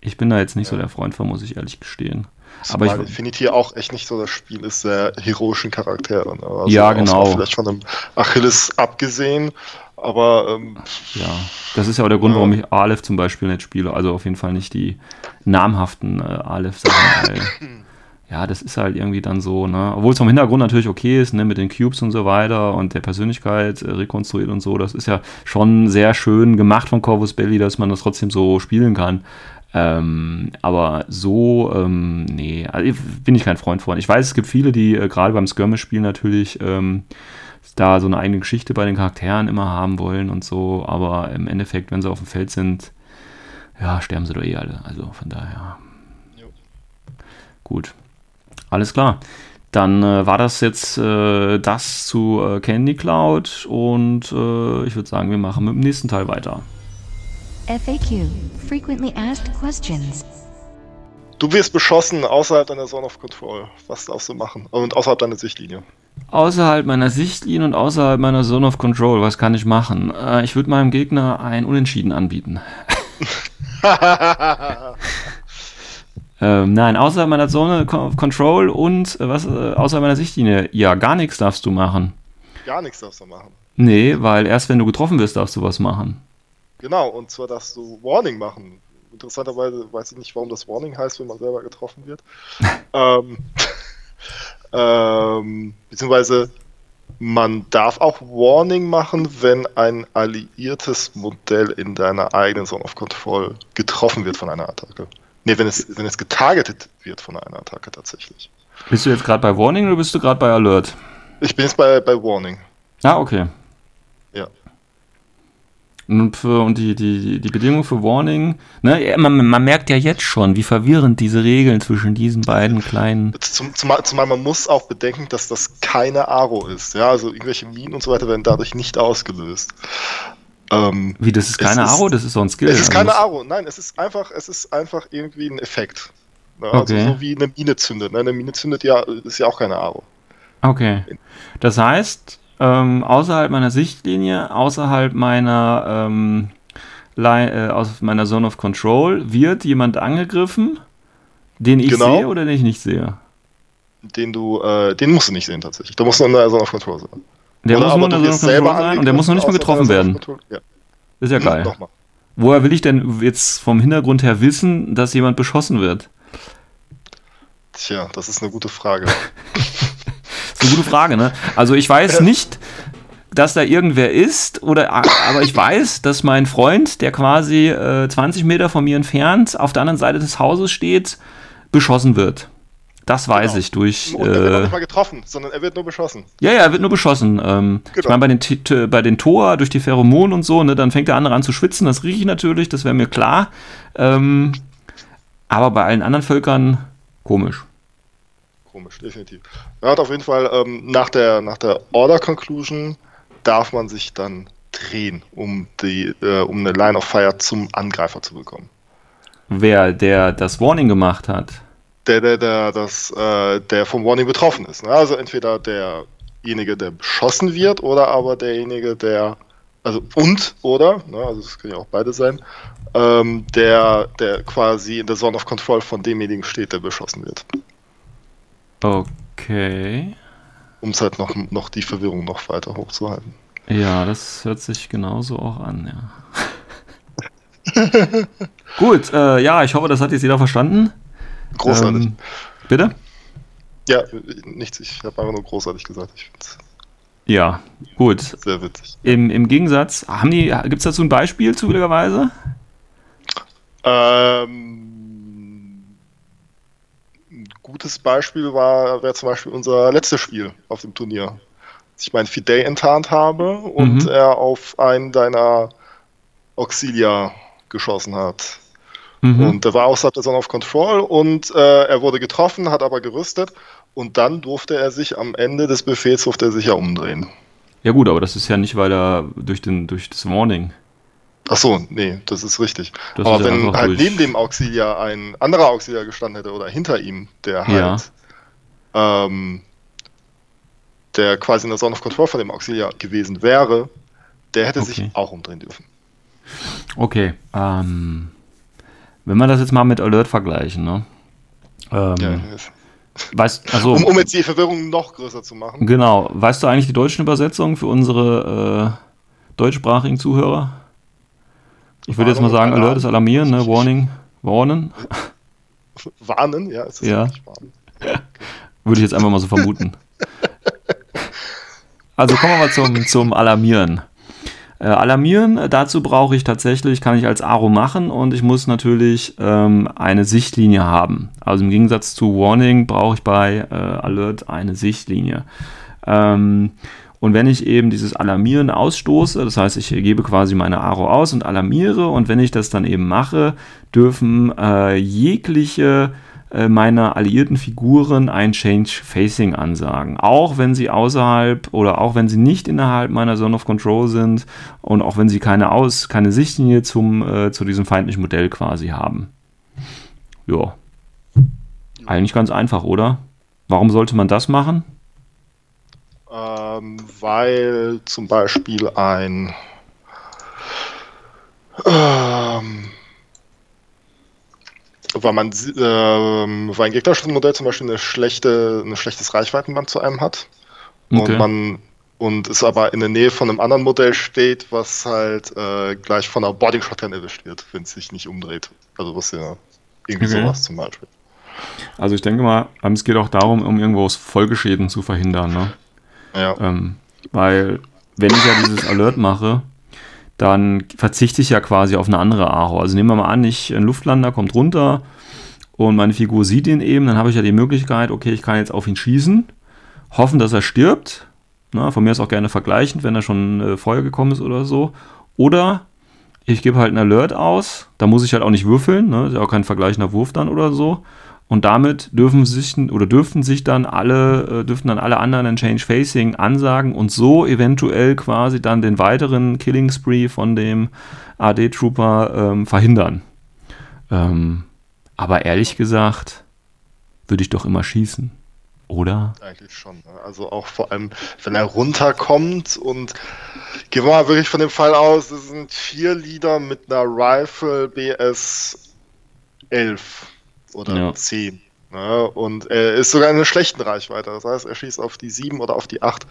ich bin da jetzt nicht ja. so der Freund von, muss ich ehrlich gestehen. Aber ich Infinity auch echt nicht so das Spiel ist, der heroischen Charaktere. Ne? Also ja, genau. Vielleicht von einem Achilles abgesehen, aber. Ähm, ja, das ist ja auch der Grund, ja. warum ich Aleph zum Beispiel nicht spiele. Also auf jeden Fall nicht die namhaften äh, Aleph-Sachen. ja, das ist halt irgendwie dann so, ne? Obwohl es vom Hintergrund natürlich okay ist, ne, mit den Cubes und so weiter und der Persönlichkeit äh, rekonstruiert und so. Das ist ja schon sehr schön gemacht von Corvus Belly, dass man das trotzdem so spielen kann. Ähm, aber so, ähm, nee, also bin ich kein Freund von. Ich weiß, es gibt viele, die äh, gerade beim Skirmish-Spiel natürlich ähm, da so eine eigene Geschichte bei den Charakteren immer haben wollen und so, aber im Endeffekt, wenn sie auf dem Feld sind, ja, sterben sie doch eh alle. Also von daher. Jo. Gut. Alles klar. Dann äh, war das jetzt äh, das zu äh, Candy Cloud und äh, ich würde sagen, wir machen mit dem nächsten Teil weiter. FAQ, Frequently Asked Questions. Du wirst beschossen außerhalb deiner Zone of Control. Was darfst du machen? Und außerhalb deiner Sichtlinie. Außerhalb meiner Sichtlinie und außerhalb meiner Zone of Control, was kann ich machen? Äh, ich würde meinem Gegner ein Unentschieden anbieten. Ähm, nein, außerhalb meiner Zone of Control und äh, was äh, außerhalb meiner Sichtlinie. Ja, gar nichts darfst du machen. Gar nichts darfst du machen. Nee, weil erst wenn du getroffen wirst, darfst du was machen. Genau, und zwar darfst du Warning machen. Interessanterweise weiß ich nicht, warum das Warning heißt, wenn man selber getroffen wird. ähm, ähm, beziehungsweise man darf auch Warning machen, wenn ein alliiertes Modell in deiner eigenen Zone of Control getroffen wird von einer Attacke. Ne, wenn es, wenn es getargetet wird von einer Attacke tatsächlich. Bist du jetzt gerade bei Warning oder bist du gerade bei Alert? Ich bin jetzt bei, bei Warning. Ah, okay. Ja. Und, für, und die, die, die Bedingung für Warning, ne, man, man merkt ja jetzt schon, wie verwirrend diese Regeln zwischen diesen beiden kleinen. Zum, zumal, zumal man muss auch bedenken, dass das keine Aro ist. Ja, also irgendwelche Minen und so weiter werden dadurch nicht ausgelöst. Ähm, wie, das ist keine Aro, das ist so ein Skill. Es ist keine Aro, nein, es ist einfach, es ist einfach irgendwie ein Effekt. Ne? Also Okay. so wie eine Mine zündet. Ne? Eine Mine zündet ja, ist ja auch keine Aro. Okay. Das heißt, ähm, außerhalb meiner Sichtlinie, außerhalb meiner, ähm, äh, aus meiner Zone of Control wird jemand angegriffen, den ich Genau. sehe oder den ich nicht sehe. Den du, äh, den musst du nicht sehen tatsächlich. Da musst du in der Zone of Control sein. Der Oder muss nur selber sein und der muss noch nicht mal getroffen werden. Ja. Ist ja geil. Nochmal. Woher will ich denn jetzt vom Hintergrund her wissen, dass jemand beschossen wird? Tja, das ist eine gute Frage. Das ist eine gute Frage, ne? Also ich weiß nicht, dass da irgendwer ist, oder aber ich weiß, dass mein Freund, der quasi äh, 20 Meter von mir entfernt auf der anderen Seite des Hauses steht, beschossen wird. Das weiß Genau. ich durch. Und er wird noch Äh, nicht mal getroffen, sondern er wird nur beschossen. ja, ja, er wird nur beschossen. Ähm, Ich Genau. meine, bei den, bei den Tor, durch die Pheromonen und so, ne, dann fängt der andere an zu schwitzen, das rieche ich natürlich, das wäre mir klar. Ähm, aber bei allen anderen Völkern komisch. Komisch, definitiv. Er hat auf jeden Fall ähm, nach der, nach der Order Conclusion darf man sich dann drehen, um, die, äh, um eine Line of Fire zum Angreifer zu bekommen. Wer, der das Warning gemacht hat, Der, der, der, das, äh, der vom Warning betroffen ist. Ne? Also entweder derjenige, der beschossen wird, oder aber derjenige, der, also und, oder, ne? also das können ja auch beide sein, ähm, der, der quasi in der Zone of Control von demjenigen steht, der beschossen wird. Okay. Um es halt noch, noch die Verwirrung noch weiter hochzuhalten. Ja, das hört sich genauso auch an, ja. Gut, äh, ja, ich hoffe, das hat jetzt jeder verstanden. Großartig. Ähm, bitte? Ja, nichts, ich habe einfach nur großartig gesagt. Ich finde es Ja, gut. sehr witzig. Im, Im Gegensatz, haben die, gibt es dazu ein Beispiel zufälligerweise? Ähm, ein gutes Beispiel war, wäre zum Beispiel unser letztes Spiel auf dem Turnier. Als ich meinen Fidei enttarnt habe und Mhm. er auf einen deiner Auxilia geschossen hat. Mhm. Und der war außerhalb der Zone of Control und äh, er wurde getroffen, hat aber gerüstet und dann durfte er sich am Ende des Befehls durfte er sich ja umdrehen. Ja gut, aber das ist ja nicht, weil er durch, den, durch das Warning. Ach so, nee, das ist richtig. Das Aber ist ja wenn halt durch- neben dem Auxilia ein anderer Auxilia gestanden hätte oder hinter ihm, der Ja. halt ähm, der quasi in der Zone of Control von dem Auxilia gewesen wäre, der hätte Okay. sich auch umdrehen dürfen. Okay, ähm, wenn wir das jetzt mal mit Alert vergleichen, ne? Ähm, Ja, weißt, also, um, um jetzt die Verwirrung noch größer zu machen. genau, weißt du eigentlich die deutschen Übersetzungen für unsere äh, deutschsprachigen Zuhörer? Ich würde jetzt mal sagen, Alert ist alarmieren, ne? Warning, warnen. Warnen, ja, ist das Ja. warnen? Würde ich jetzt einfach mal so vermuten. Also kommen wir mal zum, zum Alarmieren. Äh, alarmieren, dazu brauche ich tatsächlich, kann ich als Aro machen und ich muss natürlich ähm, eine Sichtlinie haben. Also im Gegensatz zu Warning brauche ich bei äh, Alert eine Sichtlinie. Ähm, und wenn ich eben dieses Alarmieren ausstoße, das heißt, ich gebe quasi meine Aro aus und alarmiere und wenn ich das dann eben mache, dürfen äh, jegliche meiner alliierten Figuren ein Change Facing ansagen. Auch wenn sie außerhalb oder auch wenn sie nicht innerhalb meiner Zone of Control sind und auch wenn sie keine, Aus, keine Sichtlinie zum, äh, zu diesem feindlichen Modell quasi haben. Ja. Eigentlich ganz einfach, oder? Warum sollte man das machen? Ähm, weil zum Beispiel ein ähm, weil man ähm, weil ein Gegnerschnittmodell zum Beispiel eine schlechte, ein schlechtes Reichweitenband zu einem hat. Und Okay. man und es aber in der Nähe von einem anderen Modell steht, was halt äh, gleich von einer Boarding Shotgun erwischt wird, wenn es sich nicht umdreht. Also was ja irgendwie Okay. sowas zum Beispiel. Also ich denke mal, ähm, es geht auch darum, um irgendwo Folgeschäden zu verhindern, ne? Ja. Ähm, weil, wenn ich ja dieses Alert mache, dann verzichte ich ja quasi auf eine andere Aro. Also nehmen wir mal an, ich, ein Luftlander kommt runter und meine Figur sieht ihn eben, dann habe ich ja die Möglichkeit, okay, ich kann jetzt auf ihn schießen, hoffen, dass er stirbt. Na, von mir ist auch gerne vergleichend, wenn er schon äh, Feuer gekommen ist oder so. Oder ich gebe halt einen Alert aus, da muss ich halt auch nicht würfeln, ne? ist ja auch kein vergleichender Wurf dann oder so. Und damit dürfen sich oder dürften sich dann alle, äh, dürften dann alle anderen ein Change Facing ansagen und so eventuell quasi dann den weiteren Killing Spree von dem AD Trooper ähm, verhindern. Ähm, aber ehrlich gesagt, würde ich doch immer schießen. Oder? Eigentlich schon. ne? Also auch vor allem, wenn er runterkommt und gehen wir mal wirklich von dem Fall aus, das sind vier Lieder mit einer Rifle BS 11 oder Ja. 10. Ne? Und er ist sogar in einer schlechten Reichweite. Das heißt, er schießt auf die 7 oder auf die 8.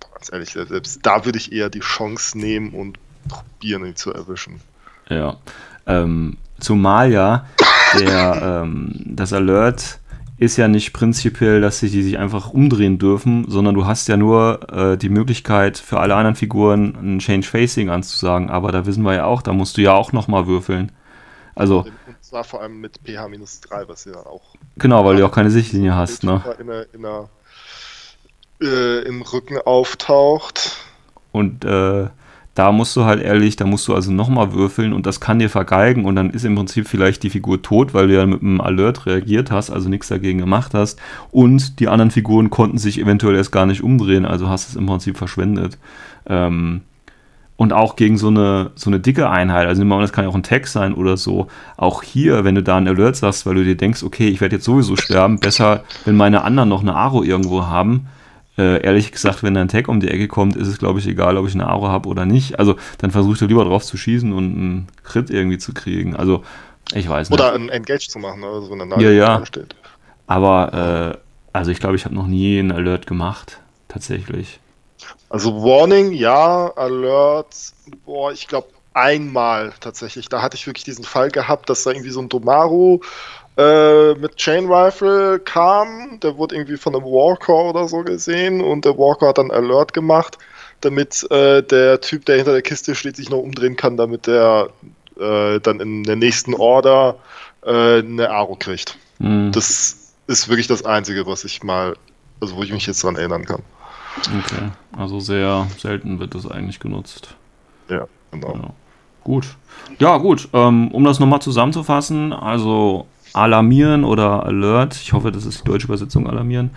Boah, Ganz ehrlich, selbst da würde ich eher die Chance nehmen und probieren, ihn zu erwischen. Ja. Ähm, zumal ja der, ähm, das Alert ist ja nicht prinzipiell, dass sie die sich einfach umdrehen dürfen, sondern du hast ja nur äh, die Möglichkeit für alle anderen Figuren ein Change Facing anzusagen. Aber da wissen wir ja auch, da musst du ja auch nochmal würfeln. Also, Und zwar vor allem mit pH-3, was ja auch genau, weil du auch keine Sichtlinie hast, ne? in der, in der, äh, im Rücken auftaucht. Und äh, da musst du halt ehrlich, da musst du also nochmal würfeln und das kann dir vergeigen und dann ist im Prinzip vielleicht die Figur tot, weil du ja mit einem Alert reagiert hast, also nichts dagegen gemacht hast und die anderen Figuren konnten sich eventuell erst gar nicht umdrehen, also hast es im Prinzip verschwendet. Ähm, und auch gegen so eine, so eine dicke Einheit, also nehmen wir an, das kann ja auch ein Tag sein oder so, auch hier, wenn du da einen Alert sagst, weil du dir denkst, okay, ich werde jetzt sowieso sterben, besser, wenn meine anderen noch eine Aro irgendwo haben, äh, ehrlich gesagt, wenn da ein Tag um die Ecke kommt, ist es, glaube ich, egal, ob ich eine Aura habe oder nicht. Also dann versuche ich doch lieber drauf zu schießen und einen Crit irgendwie zu kriegen. Also ich weiß nicht. Oder ein Engage zu machen, also wenn er Ja, ja. da steht. Aber äh, also ich glaube, ich habe noch nie einen Alert gemacht. Tatsächlich. Also Warning, ja, Alert, boah, ich glaube einmal tatsächlich. Da hatte ich wirklich diesen Fall gehabt, dass da irgendwie so ein Domaru äh, mit Chain Rifle kam. Der wurde irgendwie von einem Walker oder so gesehen und der Walker hat dann Alert gemacht, damit äh, der Typ, der hinter der Kiste steht, sich noch umdrehen kann, damit der äh, dann in der nächsten Order äh, eine Aro kriegt. Hm, Das ist wirklich das Einzige, was ich mal, also wo ich mich jetzt dran erinnern kann. Okay. Also sehr selten wird das eigentlich genutzt. Ja, genau. Ja. Gut. Ja, gut. Ähm, um das nochmal zusammenzufassen, also alarmieren oder alert, ich hoffe, das ist die deutsche Übersetzung alarmieren,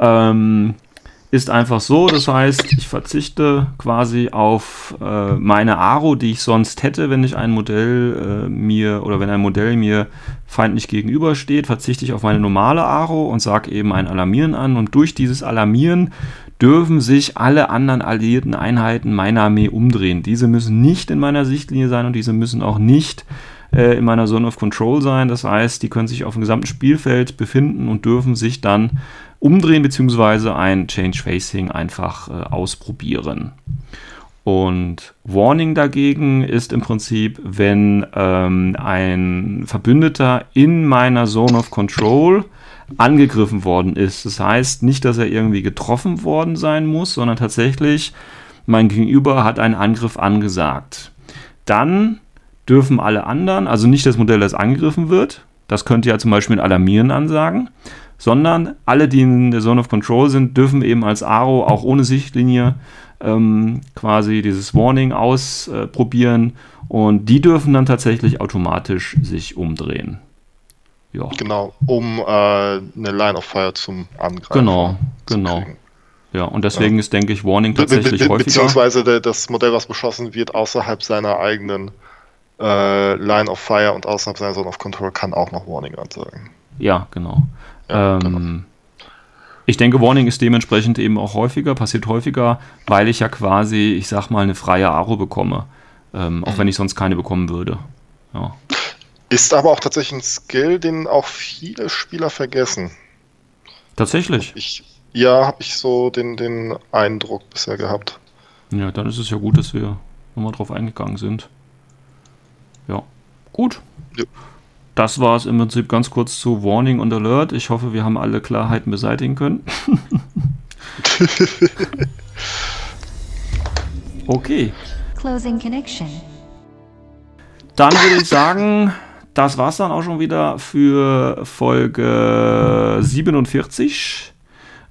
ähm, ist einfach so, das heißt, ich verzichte quasi auf äh, meine Aro, die ich sonst hätte, wenn ich ein Modell äh, mir oder wenn ein Modell mir feindlich gegenübersteht, verzichte ich auf meine normale Aro und sage eben ein Alarmieren an und durch dieses Alarmieren dürfen sich alle anderen alliierten Einheiten meiner Armee umdrehen. Diese müssen nicht in meiner Sichtlinie sein und diese müssen auch nicht äh, in meiner Zone of Control sein. Das heißt, die können sich auf dem gesamten Spielfeld befinden und dürfen sich dann umdrehen bzw. ein Change Facing einfach äh, ausprobieren. Und Warning dagegen ist im Prinzip, wenn ähm, ein Verbündeter in meiner Zone of Control angegriffen worden ist. Das heißt nicht, dass er irgendwie getroffen worden sein muss, sondern tatsächlich mein Gegenüber hat einen Angriff angesagt. Dann dürfen alle anderen, also nicht das Modell, das angegriffen wird, das könnte ja zum Beispiel ein Alarmieren ansagen, sondern alle, die in der Zone of Control sind, dürfen eben als Aro auch ohne Sichtlinie ähm, quasi dieses Warning ausprobieren und die dürfen dann tatsächlich automatisch sich umdrehen. Ja, Genau, um äh, eine Line of Fire zum Angreifen Genau, zu genau. kriegen. ja und deswegen ist, denke ich, Warning Be be tatsächlich be häufiger. beziehungsweise das Modell, was beschossen wird, außerhalb seiner eigenen äh, Line of Fire und außerhalb seiner Zone of Control kann auch noch Warning ansagen. Ja, genau. Ja, ähm, genau. Ich denke, Warning ist dementsprechend eben auch häufiger, passiert häufiger, weil ich ja quasi, ich sag mal, eine freie Aro bekomme. Ähm, auch wenn ich sonst keine bekommen würde. Ja. Ist aber auch tatsächlich ein Skill, den auch viele Spieler vergessen. Tatsächlich? Ich, ja, habe ich so den, den Eindruck bisher gehabt. Ja, dann ist es ja gut, dass wir nochmal drauf eingegangen sind. Ja, gut. Ja. Das war es im Prinzip ganz kurz zu Warning und Alert. Ich hoffe, wir haben alle Klarheiten beseitigen können. okay. Closing Connection. Dann würde ich sagen, das war es dann auch schon wieder für Folge 47.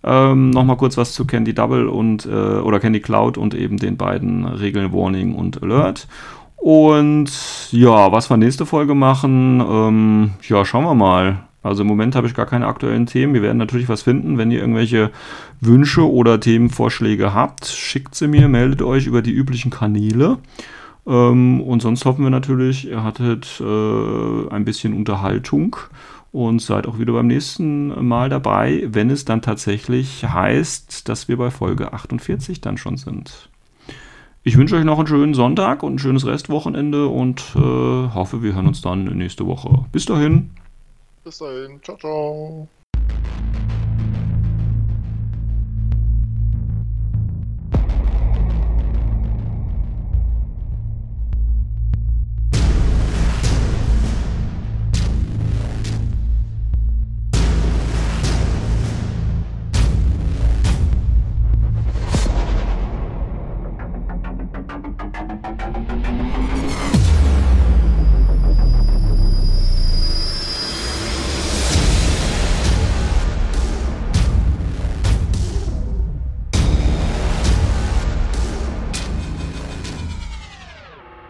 Ähm, Nochmal kurz was zu Candy Double und äh, oder Candy Cloud und eben den beiden Regeln Warning und Alert. Und ja, was wir nächste Folge machen, ähm, ja, schauen wir mal. Also im Moment habe ich gar keine aktuellen Themen. Wir werden natürlich was finden. Wenn ihr irgendwelche Wünsche oder Themenvorschläge habt, schickt sie mir, meldet euch über die üblichen Kanäle. Ähm, und sonst hoffen wir natürlich, ihr hattet äh, ein bisschen Unterhaltung und seid auch wieder beim nächsten Mal dabei, wenn es dann tatsächlich heißt, dass wir bei Folge 48 dann schon sind. Ich wünsche euch noch einen schönen Sonntag und ein schönes Restwochenende und äh, hoffe, wir hören uns dann nächste Woche. Bis dahin. Bis dahin. Ciao, ciao.